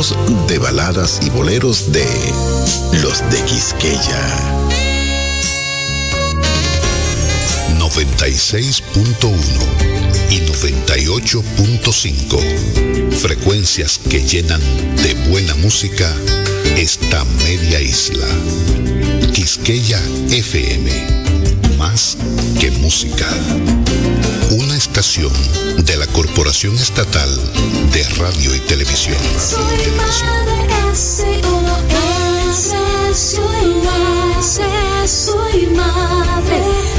De baladas y boleros de los de Quisqueya. 96.1 y 98.5. Frecuencias que llenan de buena música esta media isla. Quisqueya FM. Más que música. Una estación de la Corporación Estatal de Radio y Televisión. Soy madre soy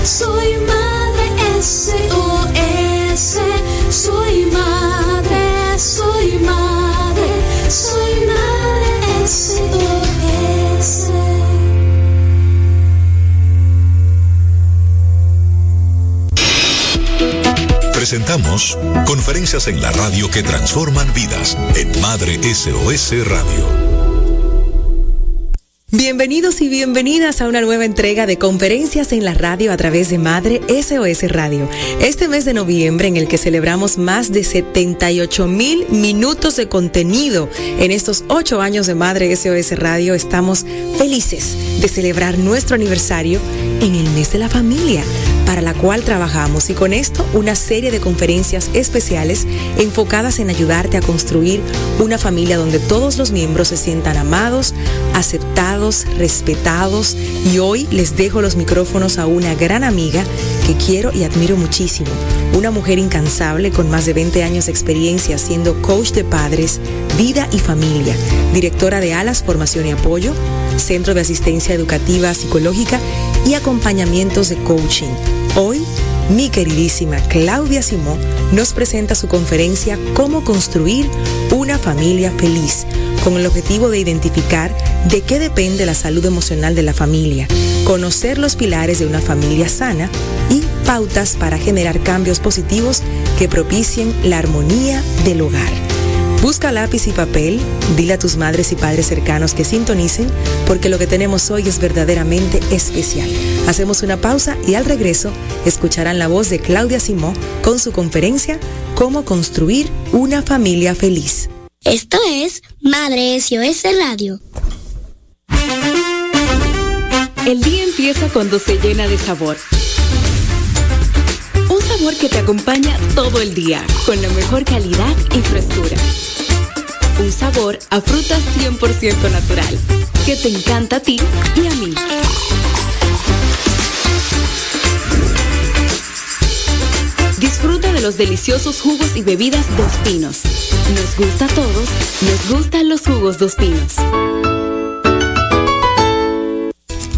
soy madre Presentamos conferencias en la radio que transforman vidas en Madre SOS Radio. Bienvenidos y bienvenidas a una nueva entrega de conferencias en la radio a través de Madre SOS Radio. Este mes de noviembre en el que celebramos más de 78 mil minutos de contenido en estos ocho años de Madre SOS Radio, estamos felices de celebrar nuestro aniversario en el mes de la familia para la cual trabajamos y con esto una serie de conferencias especiales enfocadas en ayudarte a construir una familia donde todos los miembros se sientan amados, aceptados, respetados. Y hoy les dejo los micrófonos a una gran amiga que quiero y admiro muchísimo, una mujer incansable con más de 20 años de experiencia siendo coach de padres, vida y familia, directora de Alas Formación y Apoyo, Centro de Asistencia Educativa Psicológica y acompañamientos de coaching Hoy, mi queridísima Claudia Simón nos presenta su conferencia Cómo construir una familia feliz, con el objetivo de identificar de qué depende la salud emocional de la familia, conocer los pilares de una familia sana y pautas para generar cambios positivos que propicien la armonía del hogar. Busca lápiz y papel, dile a tus madres y padres cercanos que sintonicen, porque lo que tenemos hoy es verdaderamente especial. Hacemos una pausa y al regreso escucharán la voz de Claudia Simó con su conferencia Cómo construir una familia feliz. Esto es Madre SOS Radio. El día empieza cuando se llena de sabor. Un sabor que te acompaña todo el día, con la mejor calidad y frescura un sabor a fruta 100% natural, que te encanta a ti y a mí. Disfruta de los deliciosos jugos y bebidas Dos Pinos. Nos gusta a todos, nos gustan los jugos Dos Pinos.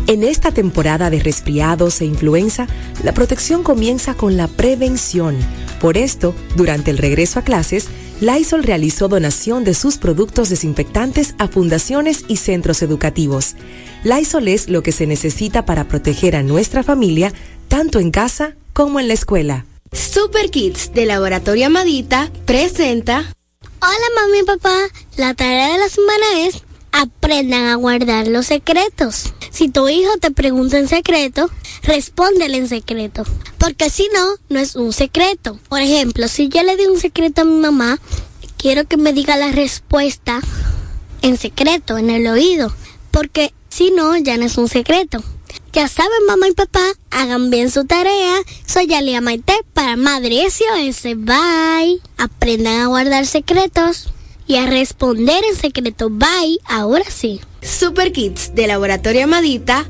En esta temporada de resfriados e influenza, la protección comienza con la prevención. Por esto, durante el regreso a clases, Lysol realizó donación de sus productos desinfectantes a fundaciones y centros educativos. Lysol es lo que se necesita para proteger a nuestra familia, tanto en casa como en la escuela. Super Kids de Laboratorio Amadita presenta. Hola mami y papá, la tarea de la semana es aprendan a guardar los secretos. Si tu hijo te pregunta en secreto, respóndele en secreto. Porque si no, no es un secreto. Por ejemplo, si yo le di un secreto a mi mamá, quiero que me diga la respuesta en secreto, en el oído. Porque si no, ya no es un secreto. Ya saben, mamá y papá, hagan bien su tarea. Soy Alia Maite para Madre SOS. Bye. Aprendan a guardar secretos y a responder en secreto. Bye, ahora sí. Super Kids de Laboratorio Amadita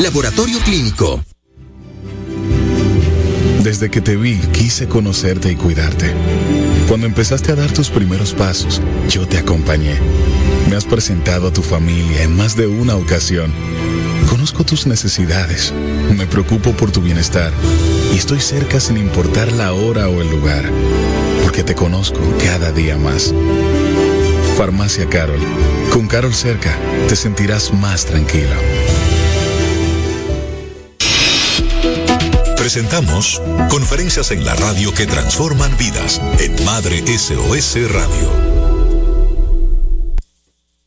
Laboratorio Clínico. Desde que te vi, quise conocerte y cuidarte. Cuando empezaste a dar tus primeros pasos, yo te acompañé. Me has presentado a tu familia en más de una ocasión. Conozco tus necesidades, me preocupo por tu bienestar y estoy cerca sin importar la hora o el lugar, porque te conozco cada día más. Farmacia Carol. Con Carol cerca, te sentirás más tranquilo. Presentamos conferencias en la radio que transforman vidas en Madre SOS Radio.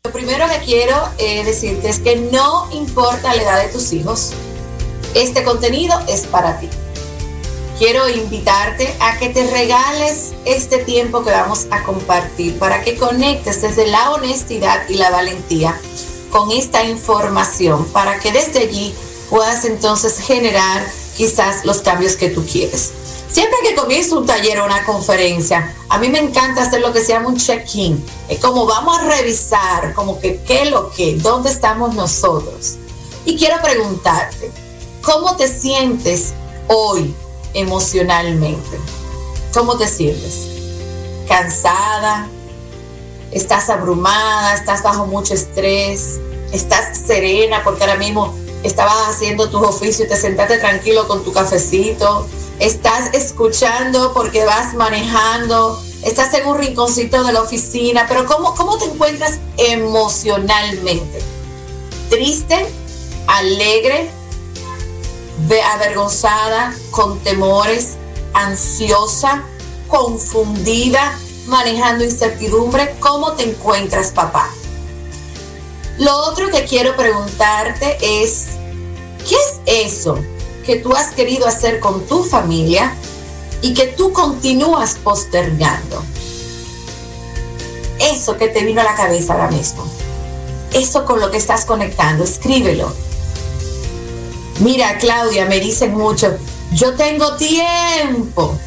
Lo primero que quiero eh, decirte es que no importa la edad de tus hijos, este contenido es para ti. Quiero invitarte a que te regales este tiempo que vamos a compartir para que conectes desde la honestidad y la valentía con esta información, para que desde allí puedas entonces generar quizás los cambios que tú quieres. Siempre que comienzo un taller o una conferencia, a mí me encanta hacer lo que se llama un check-in. Es como vamos a revisar, como que qué lo que, dónde estamos nosotros. Y quiero preguntarte, ¿cómo te sientes hoy emocionalmente? ¿Cómo te sientes? ¿Cansada? ¿Estás abrumada? ¿Estás bajo mucho estrés? ¿Estás serena porque ahora mismo estabas haciendo tus oficios te sentaste tranquilo con tu cafecito? ¿Estás escuchando porque vas manejando? ¿Estás en un rinconcito de la oficina? Pero ¿cómo, cómo te encuentras emocionalmente? ¿Triste? ¿Alegre? avergonzada, con temores, ansiosa, confundida, manejando incertidumbre. ¿Cómo te encuentras, papá? Lo otro que quiero preguntarte es, ¿qué es eso que tú has querido hacer con tu familia y que tú continúas postergando? Eso que te vino a la cabeza ahora mismo. Eso con lo que estás conectando, escríbelo Mira, Claudia, me dicen mucho, yo tengo tiempo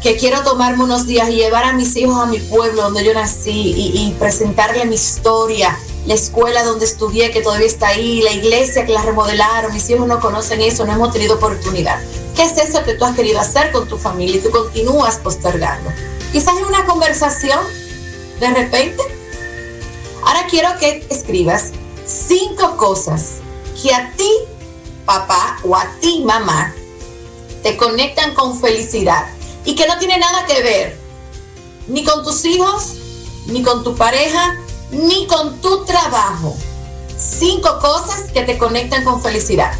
que quiero tomarme unos días y llevar a mis hijos a mi pueblo donde yo nací y, presentarle mi historia, la escuela donde estudié que todavía está ahí, la iglesia que la remodelaron, mis hijos no conocen eso, no hemos tenido oportunidad. ¿Qué es eso que tú has querido hacer con tu familia y tú continúas postergando? Quizás en una conversación, de repente. Ahora quiero que escribas cinco cosas que a ti papá o a ti, mamá, te conectan con felicidad y que no tiene nada que ver ni con tus hijos, ni con tu pareja, ni con tu trabajo. Cinco cosas que te conectan con felicidad.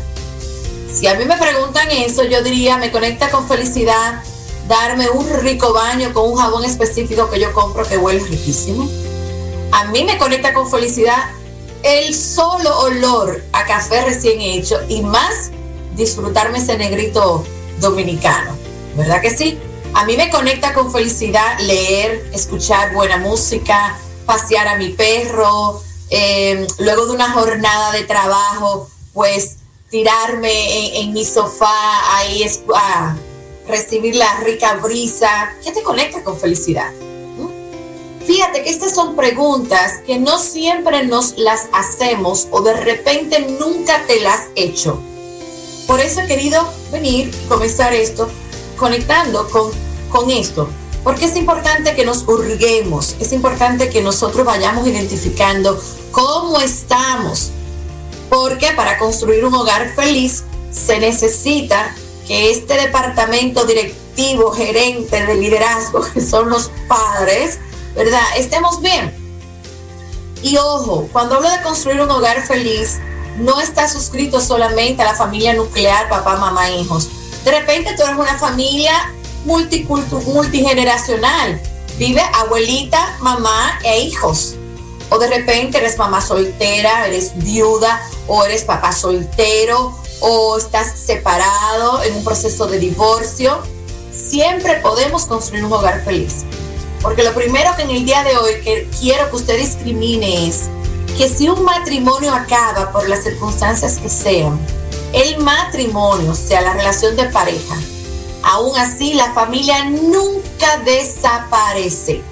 Si a mí me preguntan eso, yo diría, me conecta con felicidad darme un rico baño con un jabón específico que yo compro que huele riquísimo. A mí me conecta con felicidad el solo olor a café recién hecho y más disfrutarme ese negrito dominicano. ¿Verdad que sí? A mí me conecta con felicidad leer, escuchar buena música, pasear a mi perro, em, luego de una jornada de trabajo, pues tirarme en, mi sofá ahí a recibir la rica brisa. ¿Qué te conecta con felicidad? Fíjate que estas son preguntas que no siempre nos las hacemos o de repente nunca te las he hecho. Por eso he querido venir y comenzar esto conectando con, con esto. Porque es importante que nos hurguemos, es importante que nosotros vayamos identificando cómo estamos. Porque para construir un hogar feliz se necesita que este departamento directivo, gerente de liderazgo, que son los padres, ¿verdad? Estemos bien. Y ojo, cuando hablo de construir un hogar feliz, no está suscrito solamente a la familia nuclear, papá, mamá, hijos. De repente tú eres una familia multigeneracional. Vive abuelita, mamá e hijos. O de repente eres mamá soltera, eres viuda, o eres papá soltero, o estás separado en un proceso de divorcio. Siempre podemos construir un hogar feliz. Porque lo primero que en el día de hoy que quiero que usted discrimine es que si un matrimonio acaba por las circunstancias que sean, el matrimonio, o sea, la relación de pareja, aún así la familia nunca desaparece.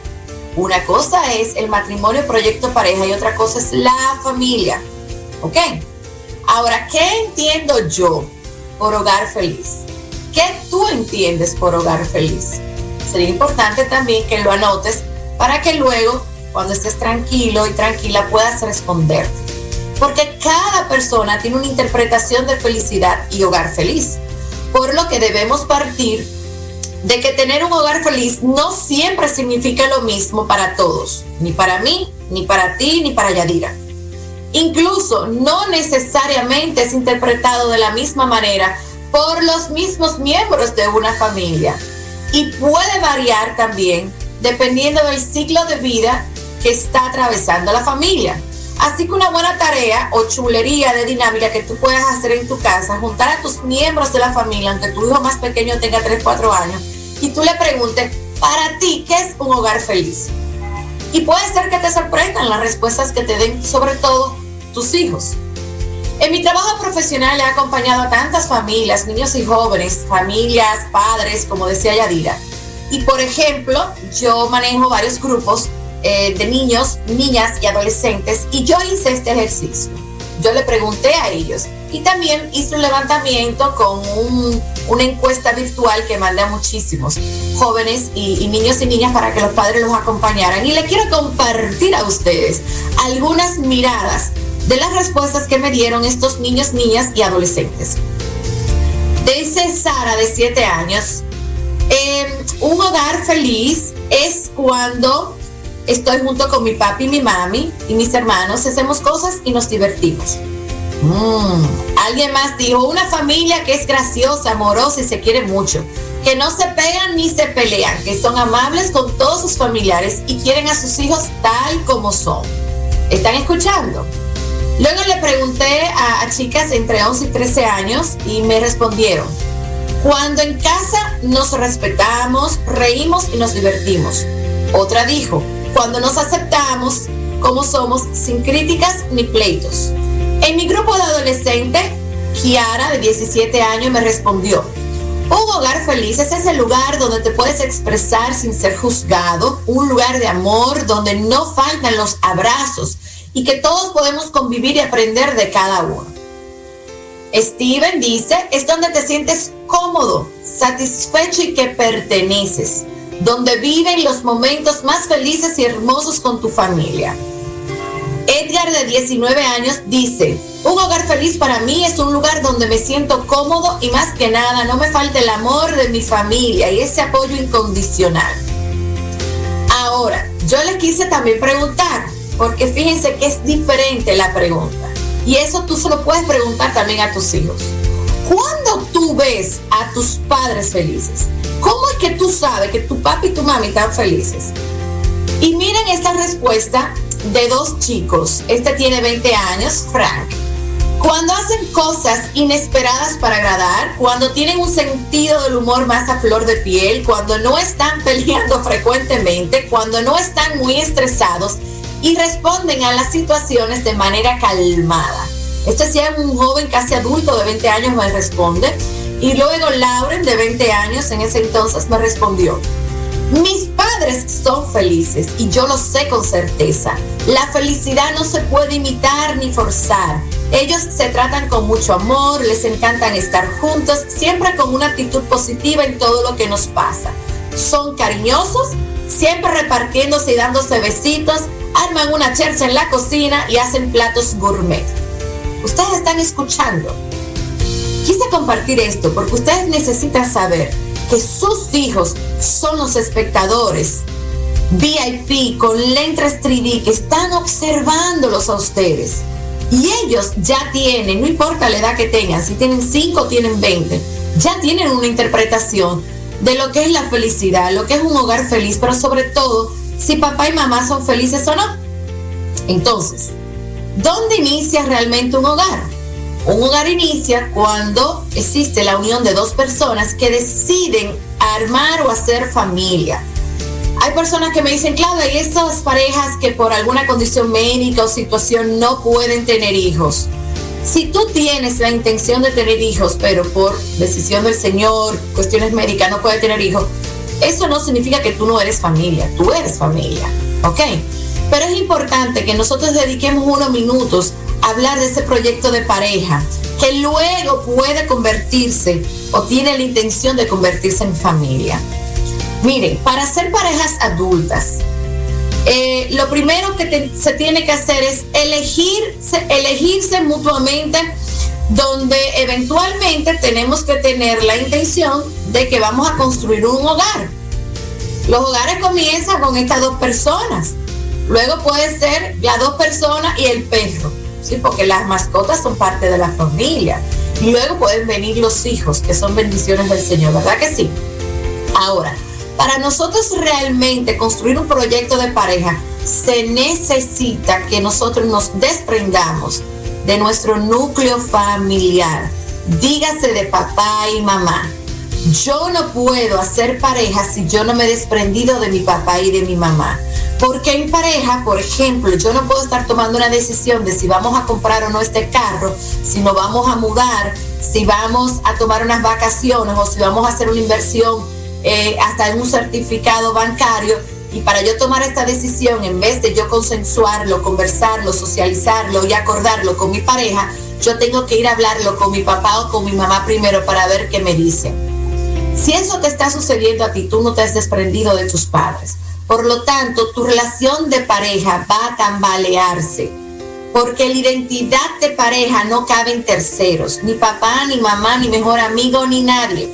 Una cosa es el matrimonio proyecto pareja y otra cosa es la familia. ¿Ok? Ahora, ¿qué entiendo yo por hogar feliz? ¿Qué tú entiendes por hogar feliz? sería importante también que lo anotes para que luego, cuando estés tranquilo y tranquila, puedas responderte. Porque cada persona tiene una interpretación de felicidad y hogar feliz. Por lo que debemos partir de que tener un hogar feliz no siempre significa lo mismo para todos, ni para mí, ni para ti, ni para Yadira. Incluso no necesariamente es interpretado de la misma manera por los mismos miembros de una familia y puede variar también dependiendo del ciclo de vida que está atravesando la familia. Así que una buena tarea o chulería de dinámica que tú puedas hacer en tu casa, juntar a tus miembros de la familia, aunque tu hijo más pequeño tenga 3, 4 años, y tú le preguntes, para ti, ¿qué es un hogar feliz? Y puede ser que te sorprendan las respuestas que te den, sobre todo tus hijos. En mi trabajo profesional he acompañado a tantas familias, niños y jóvenes, familias, padres, como decía Yadira. Y por ejemplo, yo manejo varios grupos eh, de niños, niñas y adolescentes y yo hice este ejercicio. Yo le pregunté a ellos y también hice un levantamiento con una encuesta virtual que mandé a muchísimos jóvenes y, niños y niñas para que los padres los acompañaran. Y le quiero compartir a ustedes algunas miradas de las respuestas que me dieron estos niños, niñas y adolescentes. Dice Sara, de 7 años, em, un hogar feliz es cuando estoy junto con mi papi y mi mami y mis hermanos, hacemos cosas y nos divertimos. Mm. Alguien más dijo, una familia que es graciosa, amorosa y se quiere mucho, que no se pegan ni se pelean, que son amables con todos sus familiares y quieren a sus hijos tal como son. ¿Están escuchando? Luego le pregunté a, a, chicas entre 11 y 13 años y me respondieron, cuando en casa nos respetamos, reímos y nos divertimos. Otra dijo, cuando nos aceptamos como somos sin críticas ni pleitos. En mi grupo de adolescentes, Kiara, de 17 años, me respondió, un hogar feliz es ese lugar donde te puedes expresar sin ser juzgado, un lugar de amor donde no faltan los abrazos y que todos podemos convivir y aprender de cada uno. Steven dice, es donde te sientes cómodo, satisfecho y que perteneces, donde viven los momentos más felices y hermosos con tu familia. Edgar de 19 años dice, un hogar feliz para mí es un lugar donde me siento cómodo y más que nada no me falta el amor de mi familia y ese apoyo incondicional. Ahora, yo le quise también preguntar, porque fíjense que es diferente la pregunta. Y eso tú se lo puedes preguntar también a tus hijos. ¿Cuándo tú ves a tus padres felices? ¿Cómo es que tú sabes que tu papi y tu mami están felices? Y miren esta respuesta de dos chicos. Este tiene 20 años, Frank. Cuando hacen cosas inesperadas para agradar, cuando tienen un sentido del humor más a flor de piel, cuando no están peleando frecuentemente, cuando no están muy estresados y responden a las situaciones de manera calmada. Este sí es un joven casi adulto de 20 años me responde. Y luego Lauren de 20 años en ese entonces me respondió, mis padres son felices y yo lo sé con certeza. La felicidad no se puede imitar ni forzar. Ellos se tratan con mucho amor, les encantan estar juntos, siempre con una actitud positiva en todo lo que nos pasa. Son cariñosos, siempre repartiéndose y dándose besitos, arman una chercha en la cocina y hacen platos gourmet. Ustedes están escuchando. Quise compartir esto porque ustedes necesitan saber que sus hijos son los espectadores VIP con lentes 3D que están observándolos a ustedes. Y ellos ya tienen, no importa la edad que tengan, si tienen 5 o tienen 20, ya tienen una interpretación de lo que es la felicidad, lo que es un hogar feliz, pero sobre todo si papá y mamá son felices o no. Entonces, ¿dónde inicia realmente un hogar? Un hogar inicia cuando existe la unión de dos personas que deciden armar o hacer familia. Hay personas que me dicen, Claudia, y esas parejas que por alguna condición médica o situación no pueden tener hijos. Si tú tienes la intención de tener hijos, pero por decisión del Señor, cuestiones médicas, no puedes tener hijos, eso no significa que tú no eres familia, tú eres familia, ¿ok? Pero es importante que nosotros dediquemos unos minutos hablar de ese proyecto de pareja que luego puede convertirse o tiene la intención de convertirse en familia. Miren, para ser parejas adultas, eh, lo primero que se tiene que hacer es elegirse, elegirse mutuamente donde eventualmente tenemos que tener la intención de que vamos a construir un hogar. Los hogares comienzan con estas dos personas. Luego puede ser las dos personas y el perro, ¿sí? porque las mascotas son parte de la familia. Luego pueden venir los hijos, que son bendiciones del Señor, ¿verdad que sí? Ahora, para nosotros realmente construir un proyecto de pareja, se necesita que nosotros nos desprendamos de nuestro núcleo familiar. Dígase de papá y mamá. Yo no puedo hacer pareja si yo no me he desprendido de mi papá y de mi mamá. Porque en pareja, por ejemplo, yo no puedo estar tomando una decisión de si vamos a comprar o no este carro, si nos vamos a mudar, si vamos a tomar unas vacaciones o si vamos a hacer una inversión eh, hasta en un certificado bancario. Y para yo tomar esta decisión, en vez de yo consensuarlo, conversarlo, socializarlo y acordarlo con mi pareja, yo tengo que ir a hablarlo con mi papá o con mi mamá primero para ver qué me dice. Si eso te está sucediendo a ti, tú no te has desprendido de tus padres. Por lo tanto, tu relación de pareja va a tambalearse. Porque la identidad de pareja no cabe en terceros, ni papá, ni mamá, ni mejor amigo, ni nadie.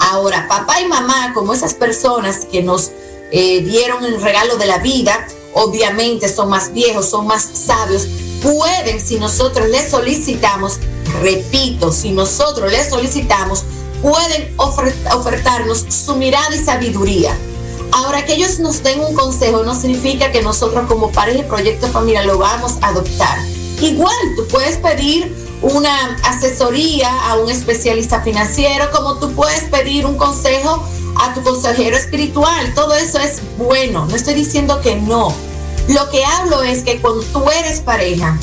Ahora, papá y mamá, como esas personas que nos eh, dieron el regalo de la vida, obviamente son más viejos, son más sabios, pueden, si nosotros les solicitamos, repito, si nosotros les solicitamos, pueden ofertarnos su mirada y sabiduría. Ahora, que ellos nos den un consejo no significa que nosotros como pareja y proyecto familiar lo vamos a adoptar. Igual, tú puedes pedir una asesoría a un especialista financiero, como tú puedes pedir un consejo a tu consejero espiritual. Todo eso es bueno, no estoy diciendo que no. Lo que hablo es que cuando tú eres pareja,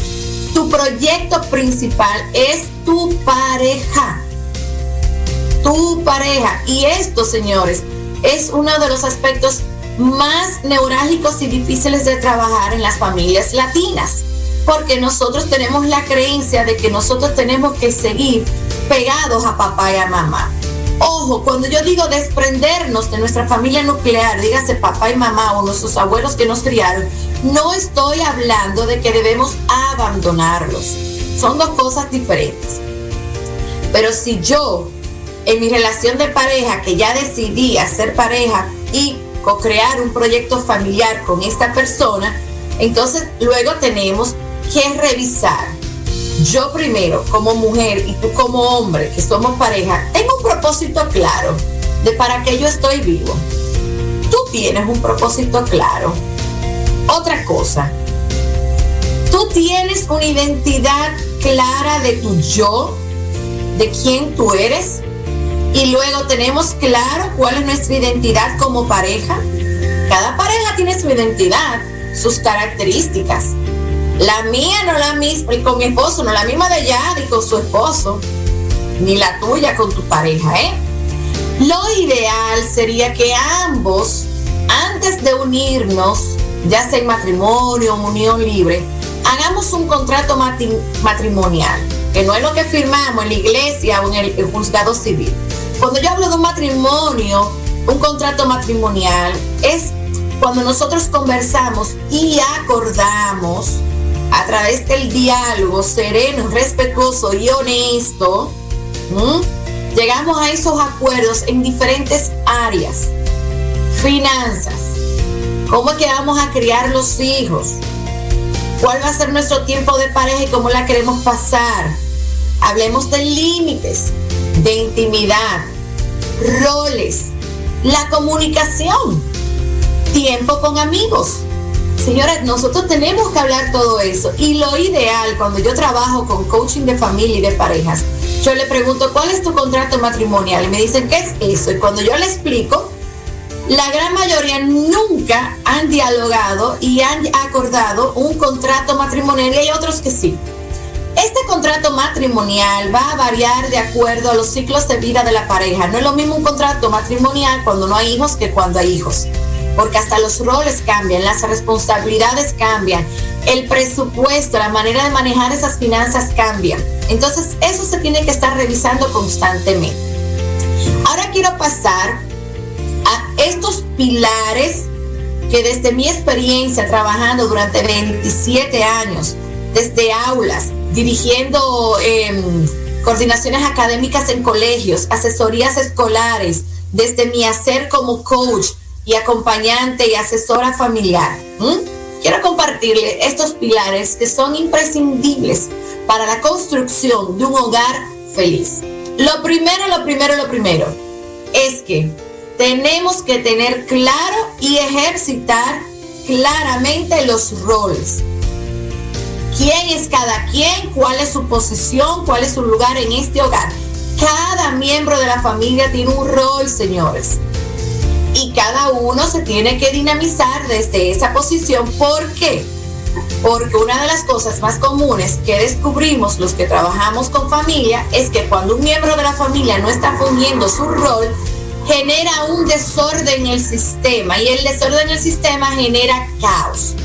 tu proyecto principal es tu pareja. Tu pareja. Y esto, señores, es uno de los aspectos más neurálgicos y difíciles de trabajar en las familias latinas porque nosotros tenemos la creencia de que nosotros tenemos que seguir pegados a papá y a mamá. Ojo, cuando yo digo desprendernos de nuestra familia nuclear, dígase papá y mamá o nuestros abuelos que nos criaron, no estoy hablando de que debemos abandonarlos. Son dos cosas diferentes. Pero si yo, en mi relación de pareja, que ya decidí hacer pareja y co-crear un proyecto familiar con esta persona, entonces luego tenemos que revisar. Yo primero, como mujer, y tú como hombre, que somos pareja, tengo un propósito claro de para qué yo estoy vivo. Tú tienes un propósito claro. Otra cosa, tú tienes una identidad clara de tu yo, de quién tú eres, y luego tenemos claro cuál es nuestra identidad como pareja. Cada pareja tiene su identidad, sus características. La mía no la misma, y con mi esposo, no la misma de Yadi con su esposo, ni la tuya con tu pareja, ¿eh? Lo ideal sería que ambos, antes de unirnos, ya sea en matrimonio o unión libre, hagamos un contrato matrimonial, que no es lo que firmamos en la iglesia o en el juzgado civil. Cuando yo hablo de un matrimonio, un contrato matrimonial, es cuando nosotros conversamos y acordamos a través del diálogo sereno, respetuoso y honesto, llegamos a esos acuerdos en diferentes áreas. Finanzas, cómo es que vamos a criar los hijos, cuál va a ser nuestro tiempo de pareja y cómo la queremos pasar. Hablemos de límites, de intimidad, roles, la comunicación, tiempo con amigos Señores, nosotros tenemos que hablar todo eso. Y lo ideal, cuando yo trabajo con coaching de familia y de parejas, yo le pregunto, ¿cuál es tu contrato matrimonial? Y me dicen, ¿qué es eso? Y cuando yo le explico, la gran mayoría nunca han dialogado y han acordado un contrato matrimonial y hay otros que sí. Contrato matrimonial va a variar de acuerdo a los ciclos de vida de la pareja. No es lo mismo un contrato matrimonial cuando no hay hijos que cuando hay hijos porque hasta los roles cambian, las responsabilidades cambian, el presupuesto, la manera de manejar esas finanzas cambian. Entonces, eso se tiene que estar revisando constantemente. Ahora quiero pasar a estos pilares que desde mi experiencia trabajando durante 27 años, desde aulas, dirigiendo em, coordinaciones académicas en colegios, asesorías escolares, desde mi hacer como coach y acompañante y asesora familiar. Quiero compartirle estos pilares que son imprescindibles para la construcción de un hogar feliz. Lo primero, lo primero, lo primero es que tenemos que tener claro y ejercitar claramente los roles. ¿Quién es cada quien? ¿Cuál es su posición? ¿Cuál es su lugar en este hogar? Cada miembro de la familia tiene un rol, señores. Y cada uno se tiene que dinamizar desde esa posición. ¿Por qué? Porque una de las cosas más comunes que descubrimos los que trabajamos con familia es que cuando un miembro de la familia no está poniendo su rol, genera un desorden en el sistema y el desorden en el sistema genera caos.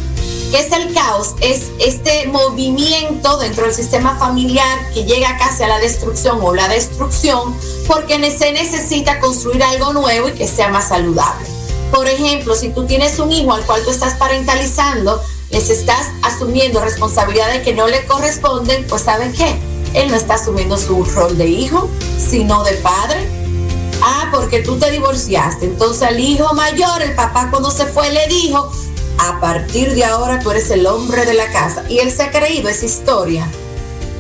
¿Qué es el caos? Es este movimiento dentro del sistema familiar que llega casi a la destrucción o la destrucción porque se necesita construir algo nuevo y que sea más saludable. Por ejemplo, si tú tienes un hijo al cual tú estás parentalizando, les estás asumiendo responsabilidades que no le corresponden, pues ¿saben qué? Él no está asumiendo su rol de hijo, sino de padre. Ah, porque tú te divorciaste. Entonces al hijo mayor, el papá cuando se fue le dijo, a partir de ahora tú eres el hombre de la casa. Y él se ha creído esa historia.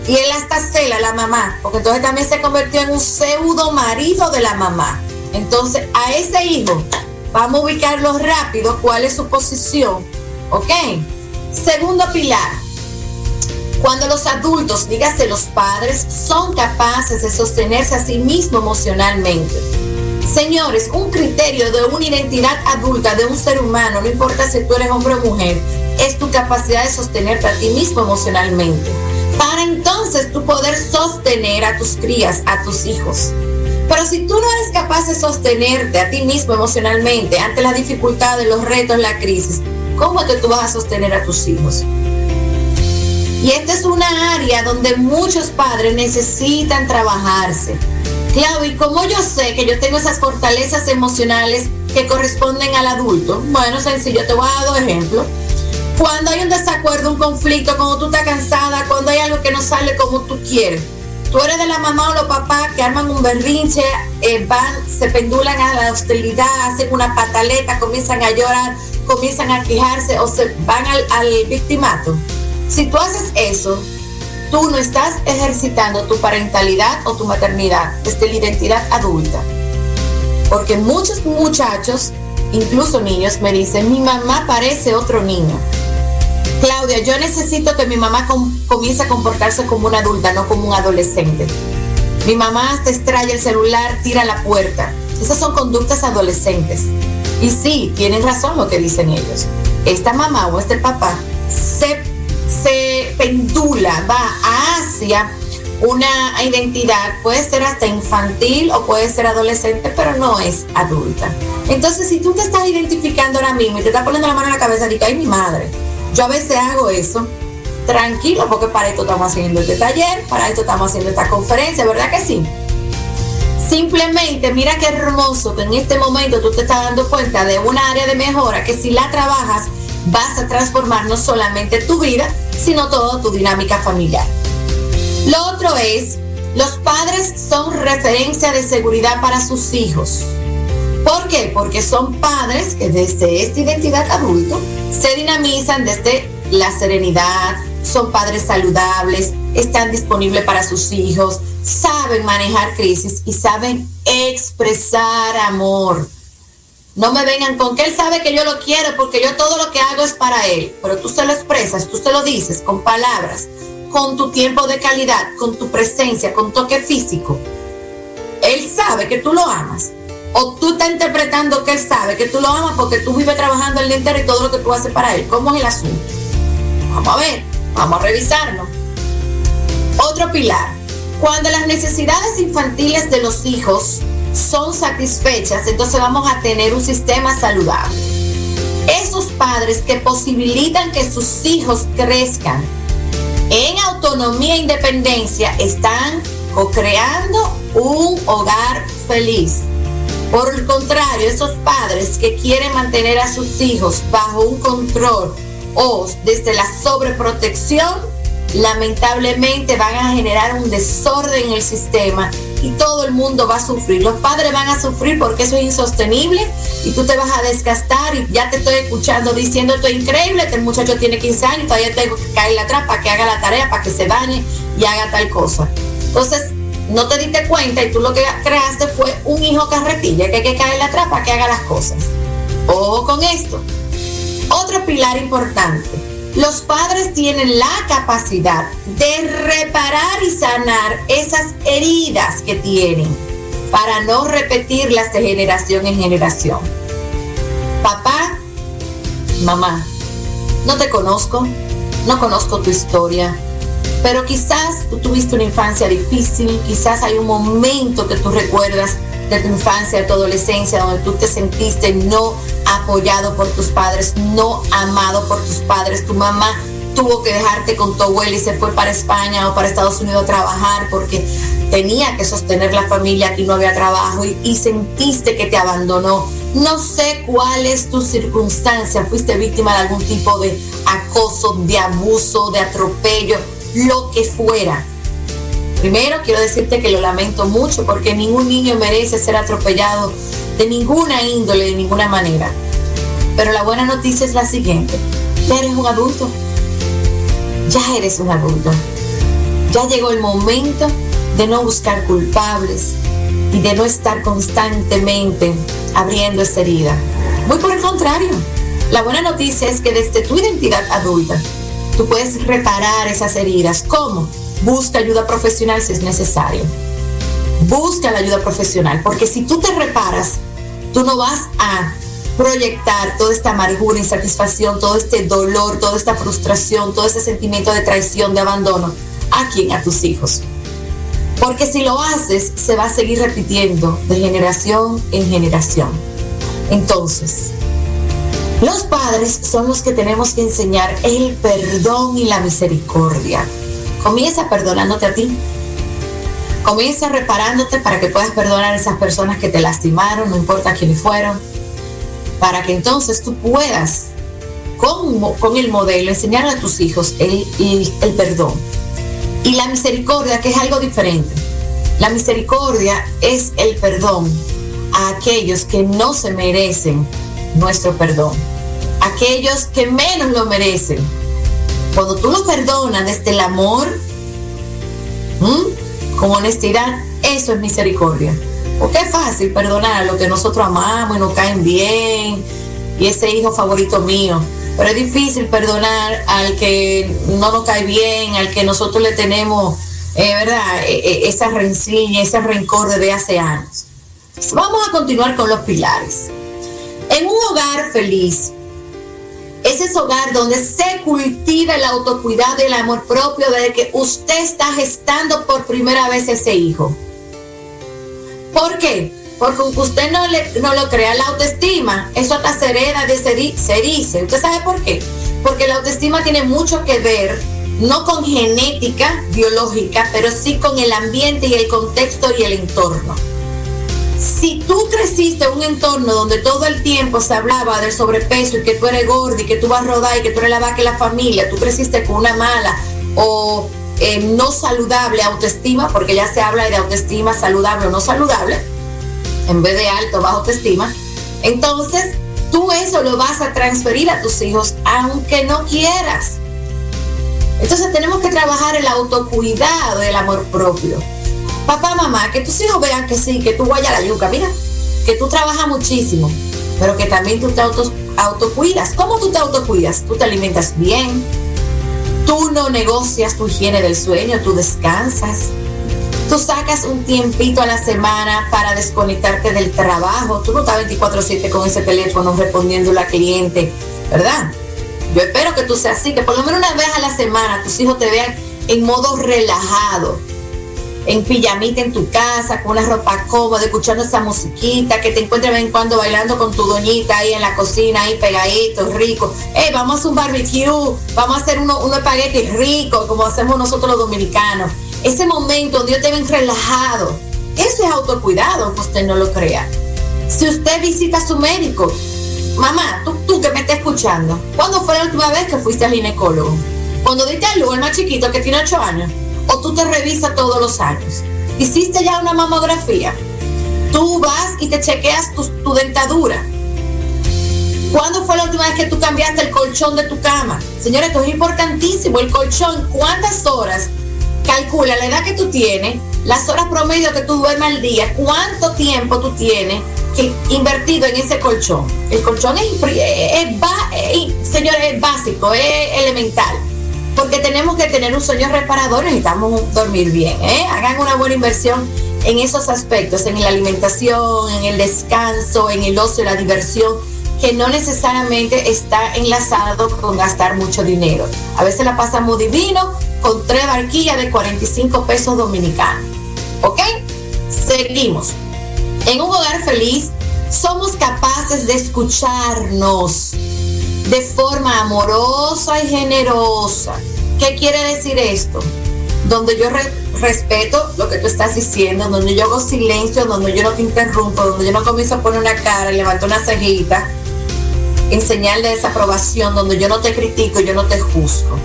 Y él hasta cela la mamá, porque entonces también se convirtió en un pseudo marido de la mamá. Entonces a ese hijo vamos a ubicarlo rápido, cuál es su posición. ¿Ok? Segundo pilar, cuando los adultos, dígase los padres, son capaces de sostenerse a sí mismos emocionalmente. Señores, un criterio de una identidad adulta de un ser humano, no importa si tú eres hombre o mujer, es tu capacidad de sostenerte a ti mismo emocionalmente. Para entonces tú poder sostener a tus crías, a tus hijos. Pero si tú no eres capaz de sostenerte a ti mismo emocionalmente ante las dificultades, los retos, la crisis, ¿cómo es que tú vas a sostener a tus hijos? Y esta es una área donde muchos padres necesitan trabajarse. Claro, ¿y cómo yo sé que yo tengo esas fortalezas emocionales que corresponden al adulto? Bueno, sencillo, te voy a dar dos ejemplos. Cuando hay un desacuerdo, un conflicto, cuando tú estás cansada, cuando hay algo que no sale como tú quieres. Tú eres de la mamá o los papás que arman un berrinche, eh, van, se pendulan a la hostilidad, hacen una pataleta, comienzan a llorar, comienzan a quejarse o se van al, al victimato. Si tú haces eso, tú no estás ejercitando tu parentalidad o tu maternidad desde la identidad adulta. Porque muchos muchachos, incluso niños, me dicen, mi mamá parece otro niño. Claudia, yo necesito que mi mamá comience a comportarse como una adulta, no como un adolescente. Mi mamá hasta extrae el celular, tira la puerta. Esas son conductas adolescentes. Y sí, tienen razón lo que dicen ellos. Esta mamá o este papá se se pendula, va hacia una identidad, puede ser hasta infantil o puede ser adolescente, pero no es adulta. Entonces, si tú te estás identificando ahora mismo y te estás poniendo la mano en la cabeza, digo, ay, mi madre, yo a veces hago eso, tranquilo, porque para esto estamos haciendo este taller, para esto estamos haciendo esta conferencia, ¿verdad que sí? Simplemente mira qué hermoso que en este momento tú te estás dando cuenta de una área de mejora que si la trabajas vas a transformar no solamente tu vida, sino toda tu dinámica familiar. Lo otro es, los padres son referencia de seguridad para sus hijos. ¿Por qué? Porque son padres que desde esta identidad adulto se dinamizan desde la serenidad, son padres saludables, están disponibles para sus hijos, saben manejar crisis y saben expresar amor no me vengan con que él sabe que yo lo quiero porque yo todo lo que hago es para él. Pero tú se lo expresas, tú se lo dices con palabras, con tu tiempo de calidad, con tu presencia, con toque físico. Él sabe que tú lo amas. O tú estás interpretando que él sabe que tú lo amas porque tú vives trabajando el día entero y todo lo que tú haces para él. ¿Cómo es el asunto? Vamos a ver, vamos a revisarlo. Otro pilar. Cuando las necesidades infantiles de los hijos son satisfechas, entonces vamos a tener un sistema saludable. Esos padres que posibilitan que sus hijos crezcan en autonomía e independencia están co-creando un hogar feliz. Por el contrario, esos padres que quieren mantener a sus hijos bajo un control o desde la sobreprotección lamentablemente van a generar un desorden en el sistema y todo el mundo va a sufrir. Los padres van a sufrir porque eso es insostenible y tú te vas a desgastar y ya te estoy escuchando diciendo esto es increíble, este muchacho tiene 15 años, todavía tengo que caerle atrás para que haga la tarea, para que se dañe y haga tal cosa. Entonces, no te diste cuenta y tú lo que creaste fue un hijo carretilla que hay que caerle atrás para que haga las cosas. Ojo con esto. Otro pilar importante. Los padres tienen la capacidad de reparar y sanar esas heridas que tienen para no repetirlas de generación en generación. Papá, mamá, no te conozco, no conozco tu historia, pero quizás tú tuviste una infancia difícil, quizás hay un momento que tú recuerdas de tu infancia, tu adolescencia, donde tú te sentiste no apoyado por tus padres, no amado por tus padres, tu mamá tuvo que dejarte con tu abuela y se fue para España o para Estados Unidos a trabajar porque tenía que sostener la familia, aquí no había trabajo y, y sentiste que te abandonó. No sé cuál es tu circunstancia, fuiste víctima de algún tipo de acoso, de abuso, de atropello, lo que fuera. Primero quiero decirte que lo lamento mucho porque ningún niño merece ser atropellado de ninguna índole, de ninguna manera. Pero la buena noticia es la siguiente. Ya eres un adulto. Ya eres un adulto. Ya llegó el momento de no buscar culpables y de no estar constantemente abriendo esa herida. Muy por el contrario. La buena noticia es que desde tu identidad adulta, tú puedes reparar esas heridas. ¿Cómo? Busca ayuda profesional si es necesario. Busca la ayuda profesional, porque si tú te reparas, tú no vas a proyectar toda esta amargura, insatisfacción, todo este dolor, toda esta frustración, todo ese sentimiento de traición, de abandono, a quién, a tus hijos. Porque si lo haces, se va a seguir repitiendo de generación en generación. Entonces, los padres son los que tenemos que enseñar el perdón y la misericordia. Comienza perdonándote a ti. Comienza reparándote para que puedas perdonar a esas personas que te lastimaron, no importa quiénes fueron, para que entonces tú puedas, con, con el modelo, enseñar a tus hijos el, el, el perdón. Y la misericordia, que es algo diferente. La misericordia es el perdón a aquellos que no se merecen nuestro perdón. Aquellos que menos lo merecen. Cuando tú lo perdonas desde el amor, con honestidad, eso es misericordia. Porque es fácil perdonar a lo que nosotros amamos y nos caen bien, y ese hijo favorito mío. Pero es difícil perdonar al que no nos cae bien, al que nosotros le tenemos, eh, ¿verdad? E, e, esa rencilla, ese rencor desde hace años. Vamos a continuar con los pilares. En un hogar feliz, es ese hogar donde se cultiva el autocuidado y el amor propio desde que usted está gestando por primera vez ese hijo. ¿Por qué? Porque usted no, le, no lo crea, la autoestima, eso hasta se hereda de se dice. ¿Usted sabe por qué? Porque la autoestima tiene mucho que ver, no con genética biológica, pero sí con el ambiente y el contexto y el entorno. Si tú creciste en un entorno donde todo el tiempo se hablaba del sobrepeso y que tú eres gordo y que tú vas a rodar y que tú eres la vaca de la familia, tú creciste con una mala o eh, no saludable autoestima, porque ya se habla de autoestima saludable o no saludable, en vez de alto, bajo autoestima, entonces tú eso lo vas a transferir a tus hijos aunque no quieras. Entonces tenemos que trabajar el autocuidado, el amor propio. Papá, mamá, que tus hijos vean que sí, que tú vayas a la yuca, mira, que tú trabajas muchísimo, pero que también tú te auto, autocuidas. ¿Cómo tú te autocuidas? Tú te alimentas bien, tú no negocias tu higiene del sueño, tú descansas, tú sacas un tiempito a la semana para desconectarte del trabajo, tú no estás 24/7 con ese teléfono respondiendo a la cliente, ¿verdad? Yo espero que tú seas así, que por lo menos una vez a la semana tus hijos te vean en modo relajado, en pijamita en tu casa, con una ropa cómoda, escuchando esa musiquita, que te encuentres de vez en cuando bailando con tu doñita ahí en la cocina, ahí pegadito, rico. Hey, vamos a hacer un barbecue, vamos a hacer unos uno espaguetis ricos, como hacemos nosotros los dominicanos. Ese momento donde ellos te ven relajado, eso es autocuidado, aunque usted no lo crea. Si usted visita a su médico, mamá, tú, tú que me estás escuchando, ¿cuándo fue la última vez que fuiste al ginecólogo? Cuando diste a luz, el más chiquito que tiene 8 años, o tú te revisas todos los años. Hiciste ya una mamografía. Tú vas y te chequeas tu, dentadura. ¿Cuándo fue la última vez que tú cambiaste el colchón de tu cama? Señores, esto es importantísimo. El colchón, ¿cuántas horas? Calcula la edad que tú tienes, las horas promedio que tú duermes al día, cuánto tiempo tú tienes invertido en ese colchón. El colchón es, señores, es básico, es elemental. Porque tenemos que tener un sueño reparador, necesitamos dormir bien. ¿eh? Hagan una buena inversión en esos aspectos, en la alimentación, en el descanso, en el ocio, la diversión que no necesariamente está enlazado con gastar mucho dinero. A veces la pasamos divino con tres barquillas de 45 pesos dominicanos. ¿Ok? Seguimos. En un hogar feliz somos capaces de escucharnos de forma amorosa y generosa. ¿Qué quiere decir esto? Donde yo respeto lo que tú estás diciendo, donde yo hago silencio, donde yo no te interrumpo, donde yo no comienzo a poner una cara levanto una cejita en señal de desaprobación, donde yo no te critico, yo no te juzgo.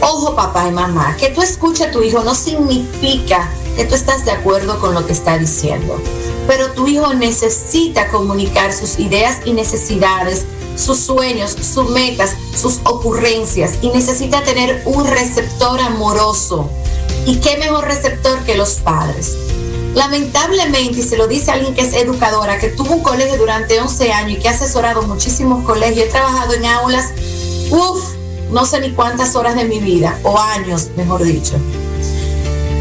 Ojo papá y mamá, que tú escuches a tu hijo no significa que tú estás de acuerdo con lo que está diciendo, pero tu hijo necesita comunicar sus ideas y necesidades, sus sueños, sus metas, sus ocurrencias y necesita tener un receptor amoroso. ¿Y qué mejor receptor que los padres? Lamentablemente, y se lo dice alguien que es educadora, que tuvo un colegio durante 11 años y que ha asesorado muchísimos colegios, he trabajado en aulas, uff, no sé ni cuántas horas de mi vida, o años, mejor dicho.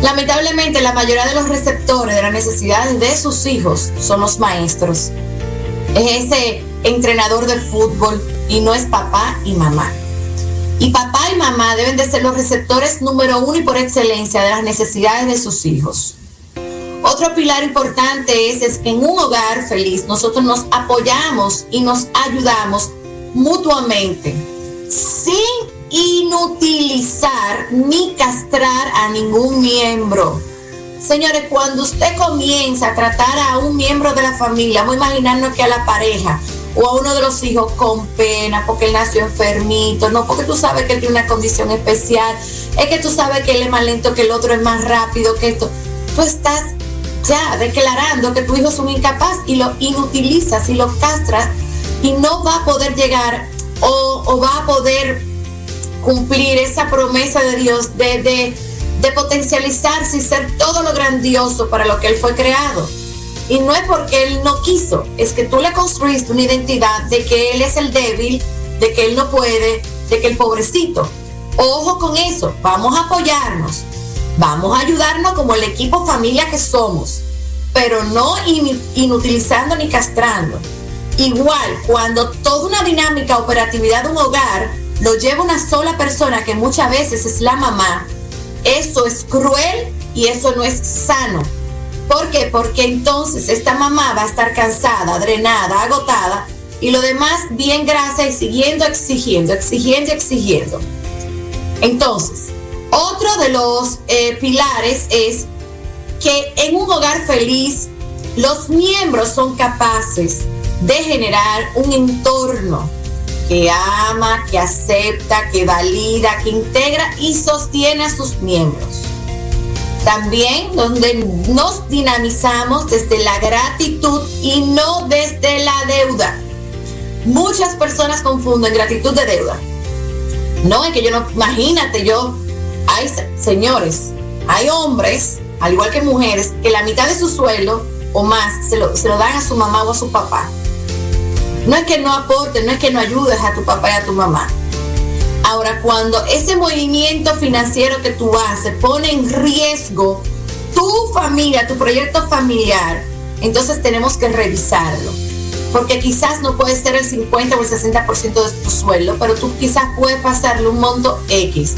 Lamentablemente, la mayoría de los receptores de las necesidades de sus hijos son los maestros. Es ese entrenador de fútbol y no es papá y mamá. Y papá y mamá deben de ser los receptores número uno y por excelencia de las necesidades de sus hijos. Otro pilar importante es, es que en un hogar feliz nosotros nos apoyamos y nos ayudamos mutuamente sin inutilizar ni castrar a ningún miembro. Señores, cuando usted comienza a tratar a un miembro de la familia, vamos a imaginarnos que a la pareja o a uno de los hijos con pena porque él nació enfermito, no porque tú sabes que él tiene una condición especial, es que tú sabes que él es más lento que el otro, es más rápido que esto. Tú estás ya declarando que tu hijo es un incapaz y lo inutilizas y lo castras y no va a poder llegar o, va a poder cumplir esa promesa de Dios de, de, de potencializarse y ser todo lo grandioso para lo que él fue creado. Y no es porque él no quiso, es que tú le construiste una identidad de que él es el débil, de que él no puede, de que el pobrecito. Ojo con eso, vamos a apoyarnos, Vamos a ayudarnos como el equipo familia que somos, pero no inutilizando ni castrando. Igual, cuando toda una dinámica, operatividad de un hogar lo lleva una sola persona, que muchas veces es la mamá, eso es cruel y eso no es sano. ¿Por qué? Porque entonces esta mamá va a estar cansada, drenada, agotada y lo demás bien grasa y siguiendo exigiendo, exigiendo, exigiendo. Entonces, otro de los eh, pilares es que en un hogar feliz los miembros son capaces de generar un entorno que ama, que acepta, que valida, que integra y sostiene a sus miembros. También donde nos dinamizamos desde la gratitud y no desde la deuda. Muchas personas confunden gratitud de deuda. No, es que yo no, imagínate, yo hay señores, hay hombres, al igual que mujeres, que la mitad de su sueldo o más se lo, dan a su mamá o a su papá. No es que no aportes, no es que no ayudes a tu papá y a tu mamá. Ahora, cuando ese movimiento financiero que tú haces pone en riesgo tu familia, tu proyecto familiar, entonces tenemos que revisarlo. Porque quizás no puede ser el 50 o el 60% de tu sueldo, pero tú quizás puedes pasarle un monto X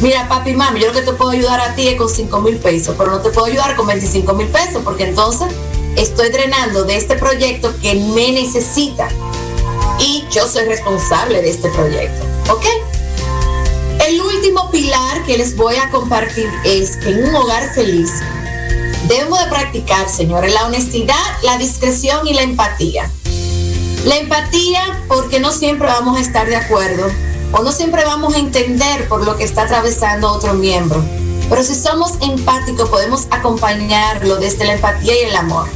mira papi, mami, yo lo que te puedo ayudar a ti es con 5 mil pesos, pero no te puedo ayudar con 25 mil pesos, porque entonces estoy drenando de este proyecto que me necesita y yo soy responsable de este proyecto, ¿ok? El último pilar que les voy a compartir es que en un hogar feliz debemos de practicar, señores, la honestidad, la discreción y la empatía. La empatía porque no siempre vamos a estar de acuerdo o no siempre vamos a entender por lo que está atravesando otro miembro. Pero si somos empáticos podemos acompañarlo desde la empatía y el amor.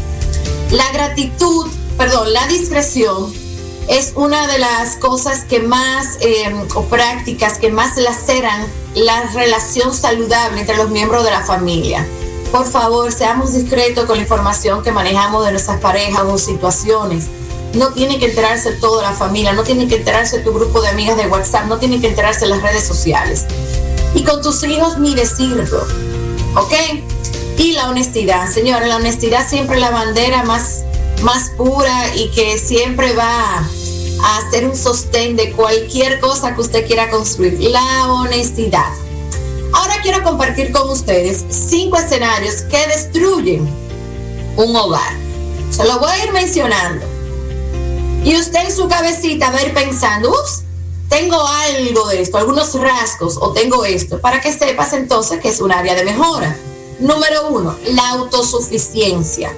La gratitud, perdón, la discreción es una de las cosas que más, eh, o prácticas que más laceran la relación saludable entre los miembros de la familia. Por favor, seamos discretos con la información que manejamos de nuestras parejas o situaciones. No tiene que enterarse toda la familia, no tiene que enterarse tu grupo de amigas de WhatsApp, no tiene que enterarse las redes sociales. Y con tus hijos ni decirlo, ¿ok? Y la honestidad, señores, la honestidad siempre es la bandera más, más pura y que siempre va a ser un sostén de cualquier cosa que usted quiera construir. La honestidad. Ahora quiero compartir con ustedes cinco escenarios que destruyen un hogar. Se lo voy a ir mencionando. Y usted en su cabecita va a ir pensando, ups, tengo algo de esto, algunos rasgos o tengo esto, para que sepas entonces que es un área de mejora. Número uno, la autosuficiencia.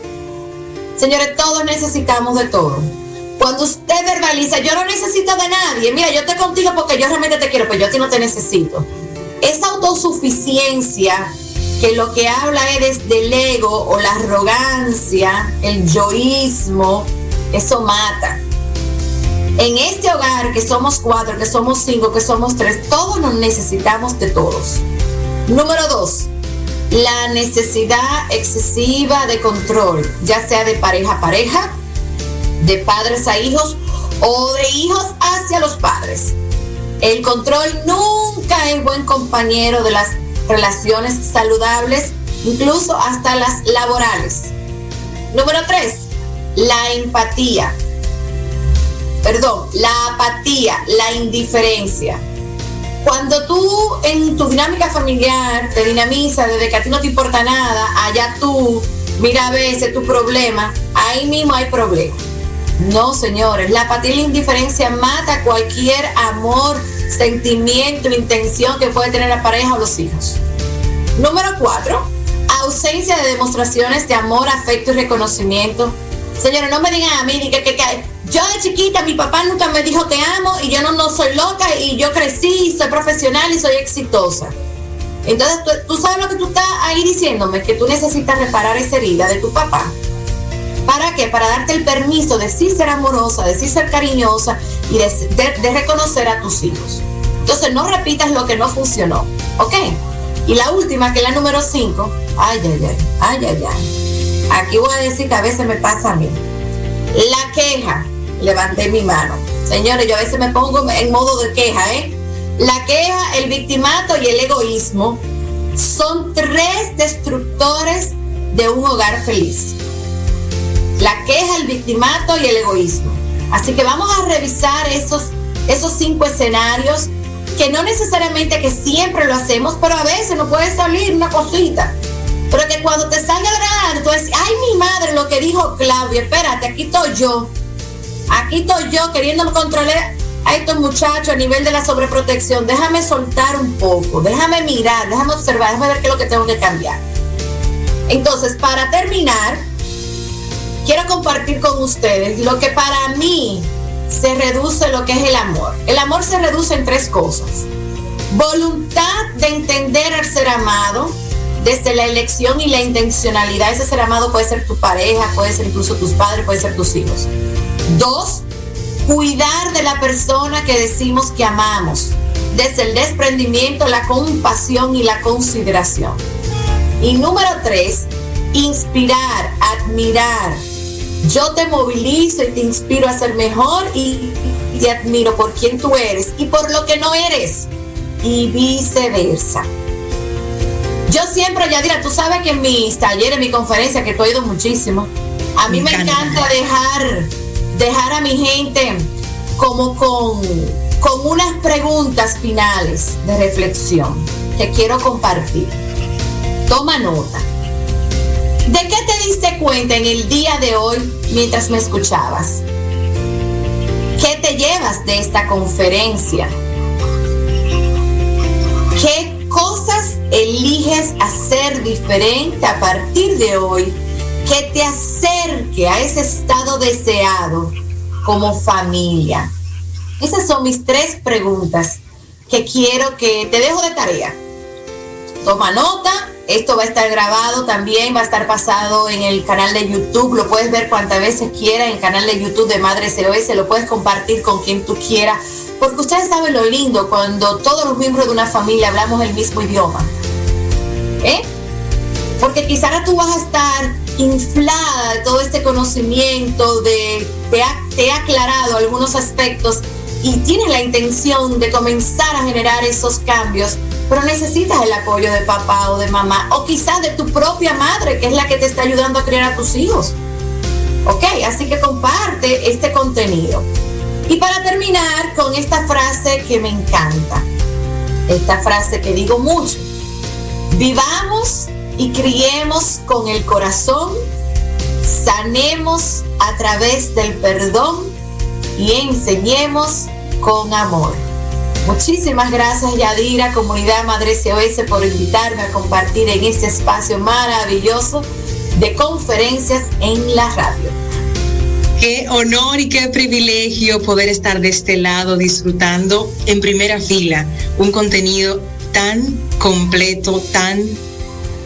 Señores, todos necesitamos de todo. Cuando usted verbaliza, yo no necesito de nadie, mira, yo estoy contigo porque yo realmente te quiero, pero yo a ti no te necesito. Esa autosuficiencia que lo que habla es del ego o la arrogancia, el yoísmo, eso mata. En este hogar, que somos cuatro, que somos cinco, que somos tres, todos nos necesitamos de todos. Número dos, la necesidad excesiva de control, ya sea de pareja a pareja, de padres a hijos o de hijos hacia los padres. El control nunca es buen compañero de las relaciones saludables, incluso hasta las laborales. Número tres, la empatía perdón, la apatía, la indiferencia. Cuando tú en tu dinámica familiar te dinamiza desde que a ti no te importa nada, allá tú, mira a veces tu problema, ahí mismo hay problema. No, señores, la apatía y la indiferencia mata cualquier amor, sentimiento, intención que puede tener la pareja o los hijos. Número cuatro, ausencia de demostraciones de amor, afecto y reconocimiento. Señores, no me digan a mí que, que, que yo de chiquita, mi papá nunca me dijo te amo y yo no, no soy loca y yo crecí, soy profesional y soy exitosa. Entonces, ¿tú, sabes lo que tú estás ahí diciéndome, que tú necesitas reparar esa herida de tu papá. ¿Para qué? Para darte el permiso de sí ser amorosa, de sí ser cariñosa y de, reconocer a tus hijos. Entonces, no repitas lo que no funcionó, ¿ok? Y la última, que es la número 5, ay, ay, ay, ay, ay, ay. Aquí voy a decir que a veces me pasa a mí. La queja levanté mi mano. Señores, yo a veces me pongo en modo de queja, ¿eh? La queja, el victimato y el egoísmo son tres destructores de un hogar feliz. La queja, el victimato y el egoísmo. Así que vamos a revisar esos, esos cinco escenarios que no necesariamente que siempre lo hacemos, pero a veces nos puede salir una cosita. Pero que cuando te salga grande, tú dices, ay mi madre, lo que dijo Claudia, espérate, aquí estoy yo Aquí estoy yo queriendo controlar a estos muchachos a nivel de la sobreprotección. Déjame soltar un poco, déjame mirar, déjame observar, déjame ver qué es lo que tengo que cambiar. Entonces, para terminar, quiero compartir con ustedes lo que para mí se reduce lo que es el amor. El amor se reduce en tres cosas. Voluntad de entender al ser amado, desde la elección y la intencionalidad. Ese ser amado puede ser tu pareja, puede ser incluso tus padres, puede ser tus hijos. Dos, cuidar de la persona que decimos que amamos, desde el desprendimiento, la compasión y la consideración. Y número tres, inspirar, admirar. Yo te movilizo y te inspiro a ser mejor y te admiro por quien tú eres y por lo que no eres. Y viceversa. Yo siempre, Yadira, tú sabes que en mis talleres, en mi conferencia, que he ido muchísimo, a mí me encanta dejar dejar a mi gente como con, con unas preguntas finales de reflexión que quiero compartir. Toma nota. ¿De qué te diste cuenta en el día de hoy mientras me escuchabas? ¿Qué te llevas de esta conferencia? ¿Qué cosas eliges hacer diferente a partir de hoy que te acerque a ese estado deseado como familia? Esas son mis tres preguntas que quiero que te dejo de tarea. Toma nota, esto va a estar grabado también, va a estar pasado en el canal de YouTube, lo puedes ver cuantas veces quieras en el canal de YouTube de Madre COS, lo puedes compartir con quien tú quieras, porque ustedes saben lo lindo cuando todos los miembros de una familia hablamos el mismo idioma. ¿Eh? Porque quizás tú vas a estar inflada de todo este conocimiento, de te ha, te ha aclarado algunos aspectos y tienes la intención de comenzar a generar esos cambios, pero necesitas el apoyo de papá o de mamá, o quizás de tu propia madre, que es la que te está ayudando a criar a tus hijos. Ok, así que comparte este contenido. Y para terminar con esta frase que me encanta, esta frase que digo mucho, vivamos y criemos con el corazón, sanemos a través del perdón y enseñemos con amor. Muchísimas gracias Yadira, comunidad Madre COS, por invitarme a compartir en este espacio maravilloso de conferencias en la radio. Qué honor y qué privilegio poder estar de este lado disfrutando en primera fila un contenido tan completo, tan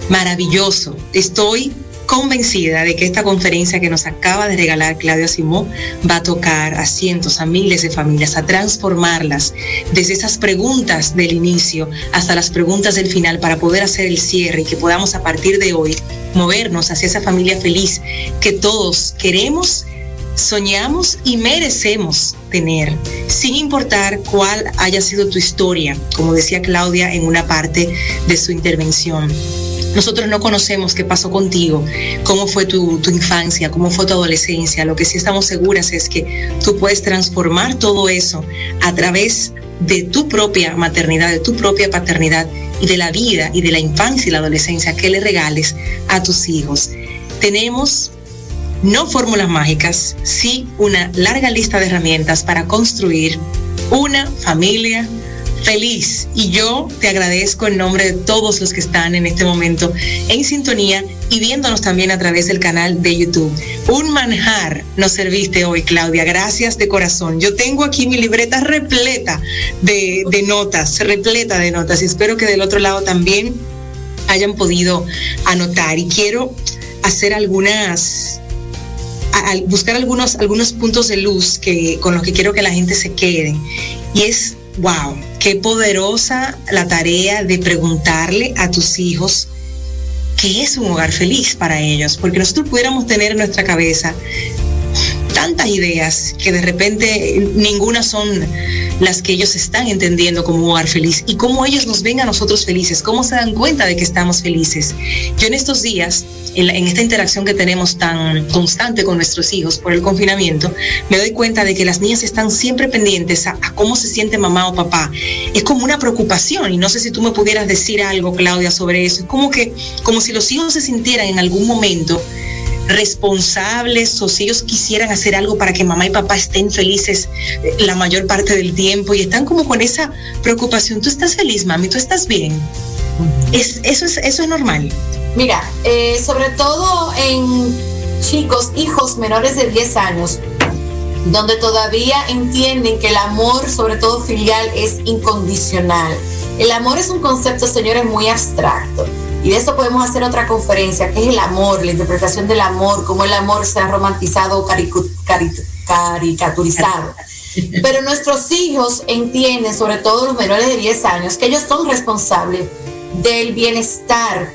maravilloso. Estoy convencida de que esta conferencia que nos acaba de regalar Claudia Simón va a tocar a cientos, a miles de familias, a transformarlas desde esas preguntas del inicio hasta las preguntas del final para poder hacer el cierre y que podamos a partir de hoy movernos hacia esa familia feliz que todos queremos soñamos y merecemos tener, sin importar cuál haya sido tu historia, como decía Claudia en una parte de su intervención. Nosotros no conocemos qué pasó contigo, cómo fue tu, infancia, cómo fue tu adolescencia. Lo que sí estamos seguras es que tú puedes transformar todo eso a través de tu propia maternidad, de tu propia paternidad y de la vida y de la infancia y la adolescencia que le regales a tus hijos. Tenemos no fórmulas mágicas, sí una larga lista de herramientas para construir una familia feliz. Y yo te agradezco en nombre de todos los que están en este momento en sintonía y viéndonos también a través del canal de YouTube. Un manjar nos serviste hoy, Claudia. Gracias de corazón. Yo tengo aquí mi libreta repleta de, notas, repleta de notas y espero que del otro lado también hayan podido anotar. Y quiero hacer algunas al buscar algunos, algunos puntos de luz que, con los que quiero que la gente se quede. Y es, wow, qué poderosa la tarea de preguntarle a tus hijos qué es un hogar feliz para ellos, porque nosotros pudiéramos tener en nuestra cabeza tantas ideas que de repente ninguna son las que ellos están entendiendo como hogar feliz y cómo ellos nos ven a nosotros felices, cómo se dan cuenta de que estamos felices. Yo en estos días, en, esta interacción que tenemos tan constante con nuestros hijos por el confinamiento, me doy cuenta de que las niñas están siempre pendientes a cómo se siente mamá o papá. Es como una preocupación y no sé si tú me pudieras decir algo, Claudia, sobre eso. Es como que, como si los hijos se sintieran en algún momento responsables o si ellos quisieran hacer algo para que mamá y papá estén felices la mayor parte del tiempo y están como con esa preocupación. ¿Tú estás feliz, mami? ¿Tú estás bien? Es, eso, es, eso es normal. Mira, eh, sobre todo en chicos, hijos menores de 10 años, donde todavía entienden que el amor, sobre todo filial, es incondicional. El amor es un concepto, señores, muy abstracto. Y de eso podemos hacer otra conferencia, que es el amor, la interpretación del amor, cómo el amor se ha romantizado o caricaturizado. Pero nuestros hijos entienden, sobre todo los menores de 10 años, que ellos son responsables del bienestar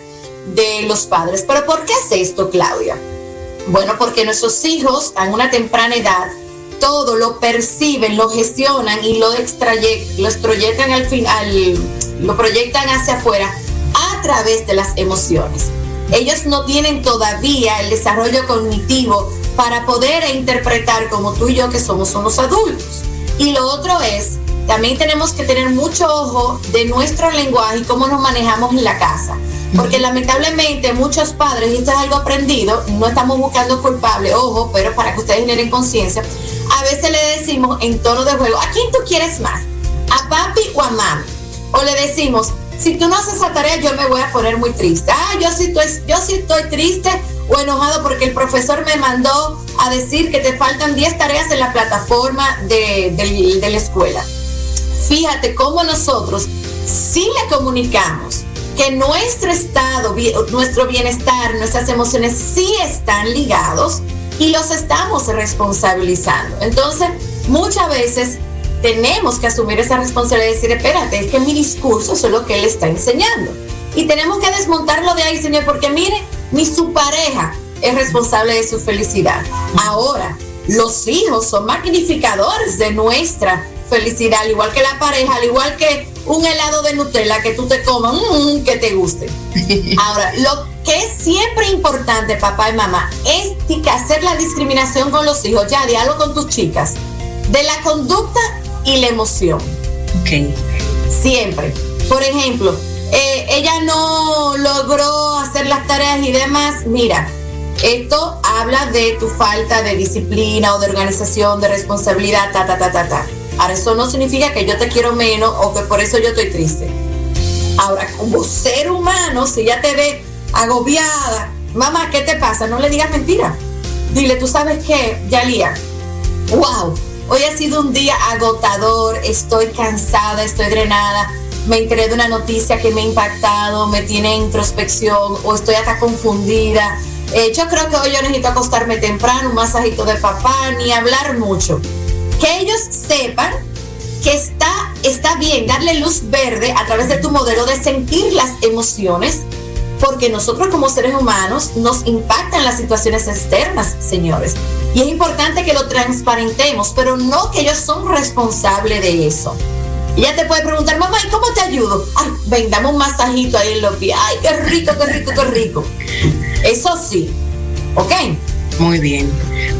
de los padres. ¿Pero por qué hace esto, Claudia? Bueno, porque nuestros hijos a una temprana edad todo lo perciben, lo gestionan y lo, extraye, lo proyectan al final, lo proyectan hacia afuera a través de las emociones. Ellos no tienen todavía el desarrollo cognitivo para poder interpretar como tú y yo que somos unos adultos. Y lo otro es, también tenemos que tener mucho ojo de nuestro lenguaje y cómo nos manejamos en la casa. Porque lamentablemente muchos padres, y esto es algo aprendido, no estamos buscando culpable, ojo, pero para que ustedes generen conciencia, a veces le decimos en tono de juego, ¿a quién tú quieres más? ¿A papi o a mami? O le decimos, si tú no haces esa tarea, yo me voy a poner muy triste. Ah, yo sí, estoy, yo sí estoy triste o enojado porque el profesor me mandó a decir que te faltan 10 tareas en la plataforma de, de, de la escuela. fíjate cómo nosotros si le comunicamos que nuestro estado, nuestro bienestar, nuestras emociones sí están ligados y los estamos responsabilizando. Entonces, muchas veces tenemos que asumir esa responsabilidad y decir, espérate, es que mi discurso es lo que él está enseñando. Y tenemos que desmontarlo de ahí, señor, porque mire, ni su pareja es responsable de su felicidad. Ahora, los hijos son magnificadores de nuestra felicidad, al igual que la pareja, al igual que un helado de Nutella que tú te comas, mm, que te guste. Ahora, lo que es siempre importante, papá y mamá, es hacer la discriminación con los hijos, ya diálogo con tus chicas, de la conducta y la emoción. Ok. Siempre. Por ejemplo, eh, ella no logró hacer las tareas y demás, mira, esto habla de tu falta de disciplina o de organización, de responsabilidad, ta, ta, ta, ta, ta. Ahora, eso no significa que yo te quiero menos o que por eso yo estoy triste. Ahora, como ser humano, si ya te ve agobiada, mamá, ¿qué te pasa? No le digas mentira. Dile, tú sabes qué, Yalía, wow, hoy ha sido un día agotador, estoy cansada, estoy drenada, me enteré de una noticia que me ha impactado, me tiene introspección o estoy hasta confundida. Eh, yo creo que hoy yo necesito acostarme temprano, un masajito de papá, ni hablar mucho que ellos sepan que está, está bien darle luz verde a través de tu modelo de sentir las emociones, porque nosotros como seres humanos nos impactan las situaciones externas, señores. Y es importante que lo transparentemos, pero no que ellos son responsables de eso. Ya te puede preguntar, mamá, ¿y cómo te ayudo? Ay, ven, dame un masajito ahí en los pies. Ay, qué rico, qué rico, qué rico. Eso sí, ¿ok? Muy bien.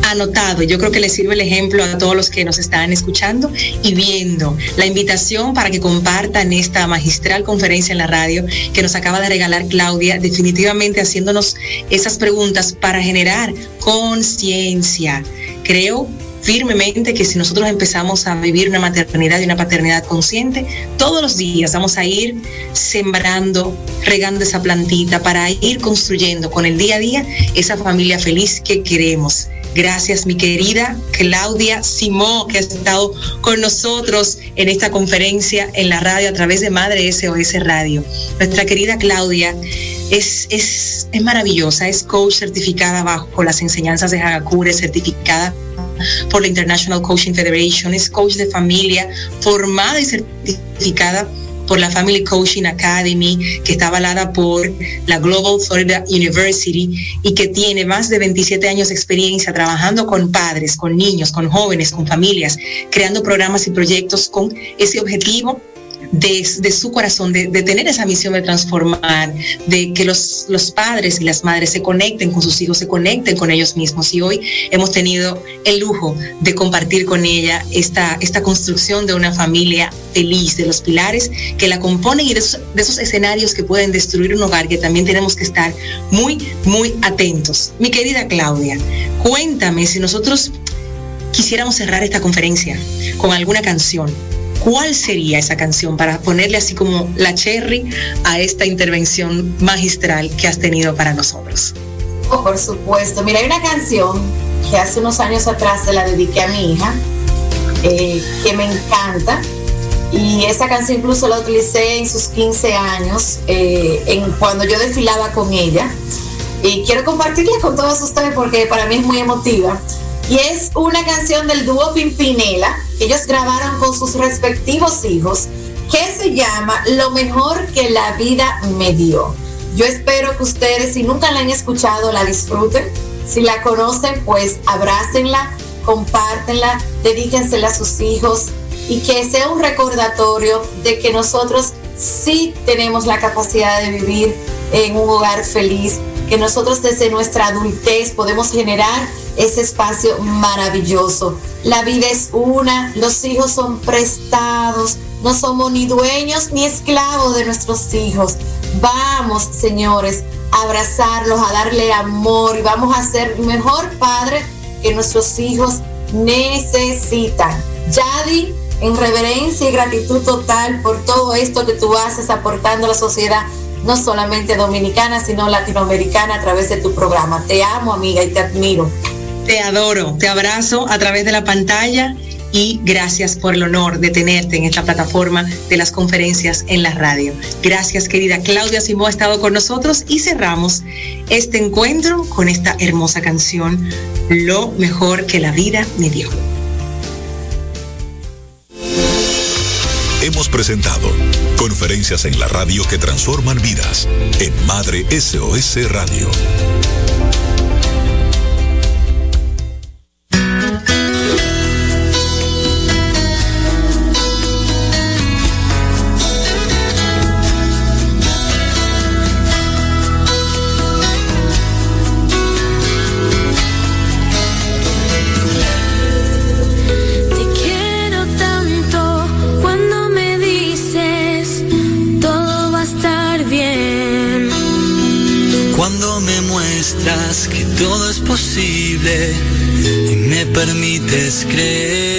Anotado, yo creo que le sirve el ejemplo a todos los que nos están escuchando y viendo. La invitación para que compartan esta magistral conferencia en la radio que nos acaba de regalar Claudia, definitivamente haciéndonos esas preguntas para generar conciencia. Creo firmemente que si nosotros empezamos a vivir una maternidad y una paternidad consciente, todos los días vamos a ir sembrando, regando esa plantita para ir construyendo con el día a día esa familia feliz que queremos. Gracias, mi querida Claudia Simó, que ha estado con nosotros en esta conferencia en la radio a través de Madre SOS Radio. Nuestra querida Claudia es, es, es maravillosa, es coach certificada bajo las enseñanzas de Hagakure, certificada por la International Coaching Federation, es coach de familia, formada y certificada por la Family Coaching Academy, que está avalada por la Global Florida University y que tiene más de 27 años de experiencia trabajando con padres, con niños, con jóvenes, con familias, creando programas y proyectos con ese objetivo de, su corazón, de, tener esa misión de transformar, de que los, los padres y las madres se conecten con sus hijos, se conecten con ellos mismos. Y hoy hemos tenido el lujo de compartir con ella esta, esta construcción de una familia feliz, de los pilares que la componen y de de esos escenarios que pueden destruir un hogar, que también tenemos que estar muy, muy atentos. Mi querida Claudia, cuéntame si nosotros quisiéramos cerrar esta conferencia con alguna canción ¿cuál sería esa canción para ponerle así como la cherry a esta intervención magistral que has tenido para nosotros? Oh, por supuesto. Mira, hay una canción que hace unos años atrás se la dediqué a mi hija, eh, que me encanta. Y esa canción incluso la utilicé en sus 15 años, eh, en, cuando yo desfilaba con ella. Y quiero compartirla con todos ustedes porque para mí es muy emotiva. Y es una canción del dúo Pimpinela, que ellos grabaron con sus respectivos hijos, que se llama Lo mejor que la vida me dio. Yo espero que ustedes, si nunca la han escuchado, la disfruten. Si la conocen, pues abrácenla, compártenla, dedíquensela a sus hijos y que sea un recordatorio de que nosotros sí tenemos la capacidad de vivir en un hogar feliz, que nosotros desde nuestra adultez podemos generar ese espacio maravilloso. La vida es una, los hijos son prestados, no somos ni dueños ni esclavos de nuestros hijos. Vamos, señores, a abrazarlos, a darle amor y vamos a ser mejor padre que nuestros hijos necesitan. Yadi, en reverencia y gratitud total por todo esto que tú haces aportando a la sociedad no solamente dominicana, sino latinoamericana a través de tu programa. Te amo, amiga, y te admiro. Te adoro, te abrazo a través de la pantalla y gracias por el honor de tenerte en esta plataforma de las conferencias en la radio. Gracias querida Claudia Simó ha estado con nosotros y cerramos este encuentro con esta hermosa canción, Lo mejor que la vida me dio. Hemos presentado conferencias en la radio que transforman vidas en Madre SOS Radio. Permites creer.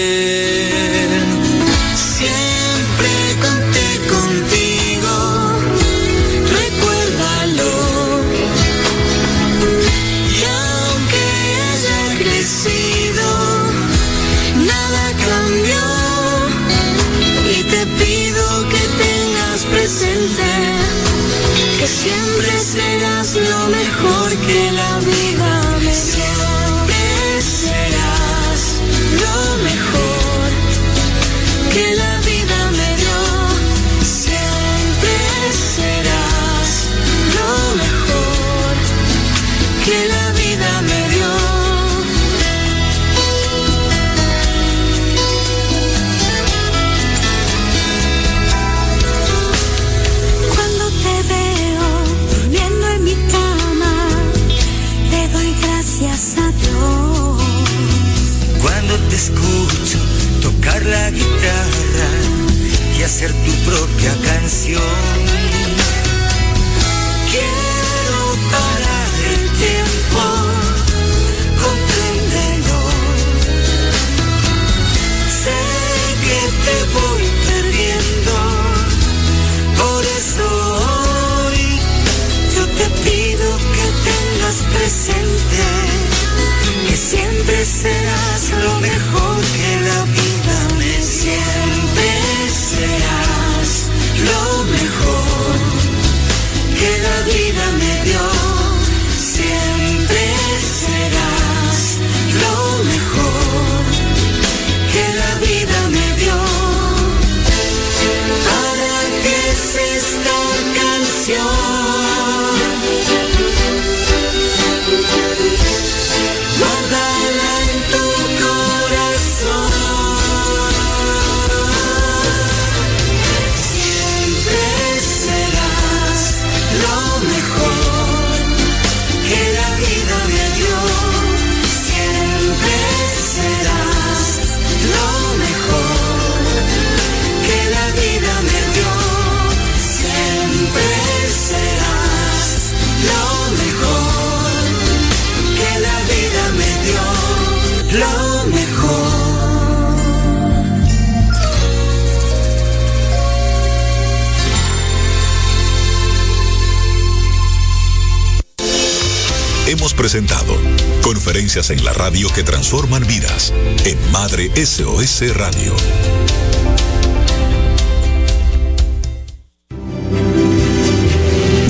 Presentado conferencias en la radio que transforman vidas en Madre SOS Radio.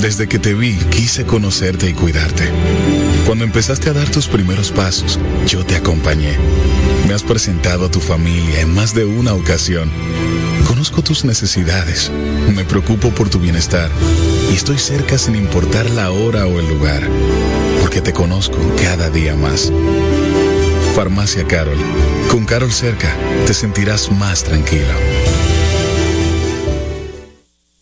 Desde que te vi, quise conocerte y cuidarte. Cuando empezaste a dar tus primeros pasos, yo te acompañé. Me has presentado a tu familia en más de una ocasión. Conozco tus necesidades, me preocupo por tu bienestar y estoy cerca sin importar la hora o el lugar porque te conozco cada día más. Farmacia Carol. Con Carol cerca, te sentirás más tranquilo.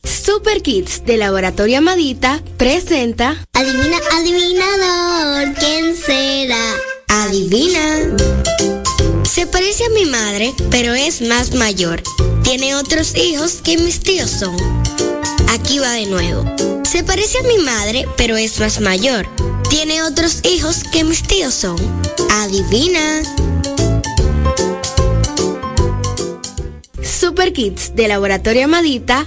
Super Kids de Laboratorio Amadita presenta Adivina, adivinador, ¿quién será? Adivina. Se parece a mi madre, pero es más mayor. Tiene otros hijos que mis tíos son. Aquí va de nuevo. Se parece a mi madre, pero es más mayor. Tiene otros hijos que mis tíos son. Adivina. Super Kids de Laboratorio Amadita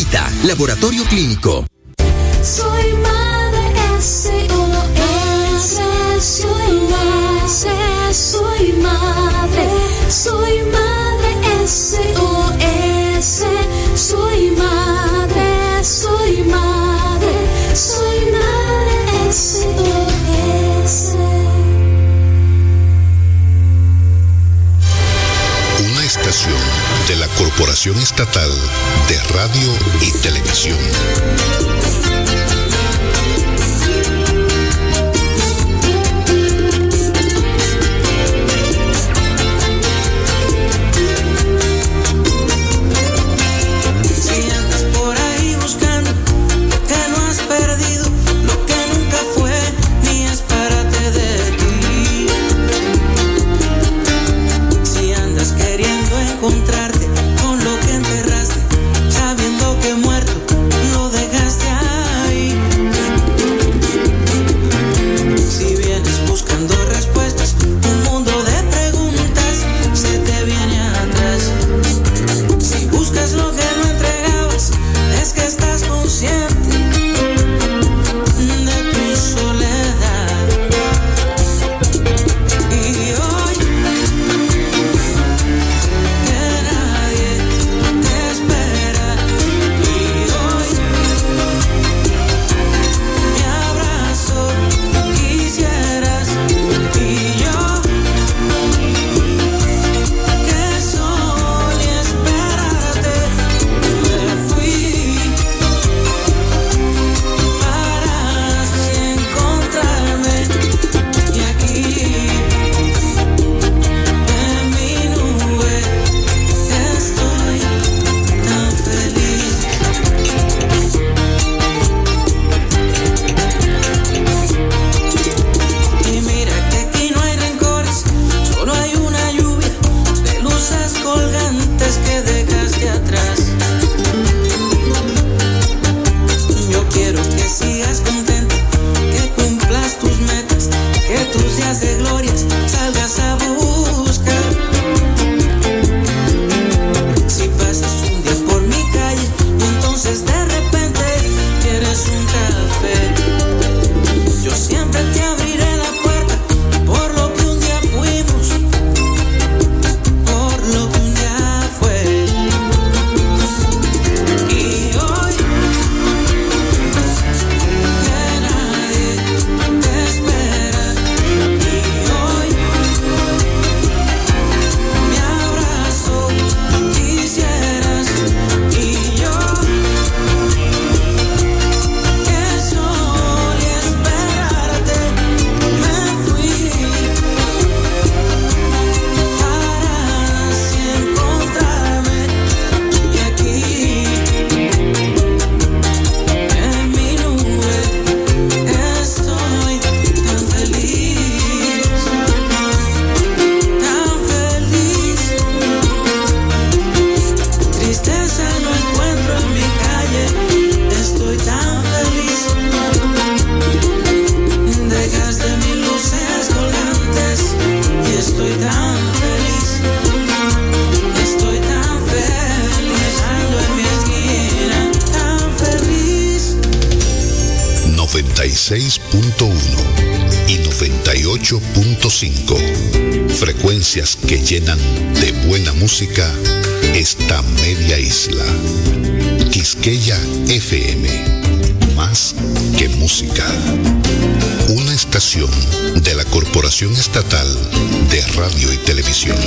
Laboratorio clínico. Estatal de Radio y Televisión. música está media isla. Quisqueya FM, más que música. Una estación de la Corporación Estatal de Radio y Televisión.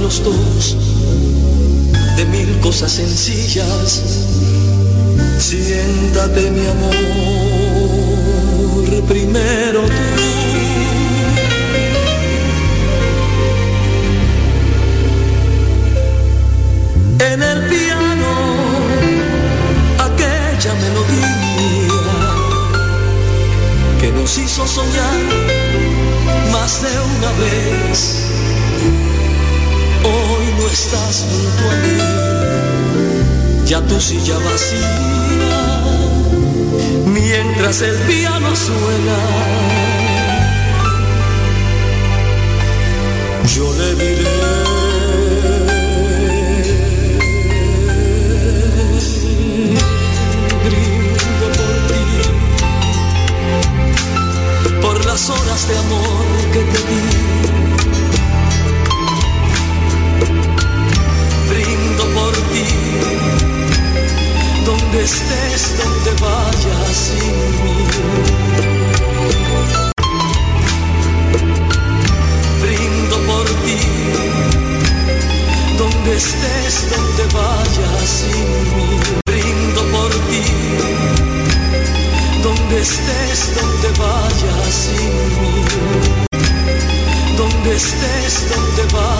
Los dos de mil cosas sencillas. Siéntate, mi amor, primero tú. en el piano aquella melodía que nos hizo soñar más de una vez. Hoy no estás junto a mí, ya tu silla vacía, mientras el piano suena. Yo le diré. por ti, por las horas de amor que te di. Donde estés, donde vayas sin mí. Brindo por ti, donde estés, donde vayas sin mí. Brindo por ti, donde estés, donde vayas sin mí. Donde estés, donde vayas.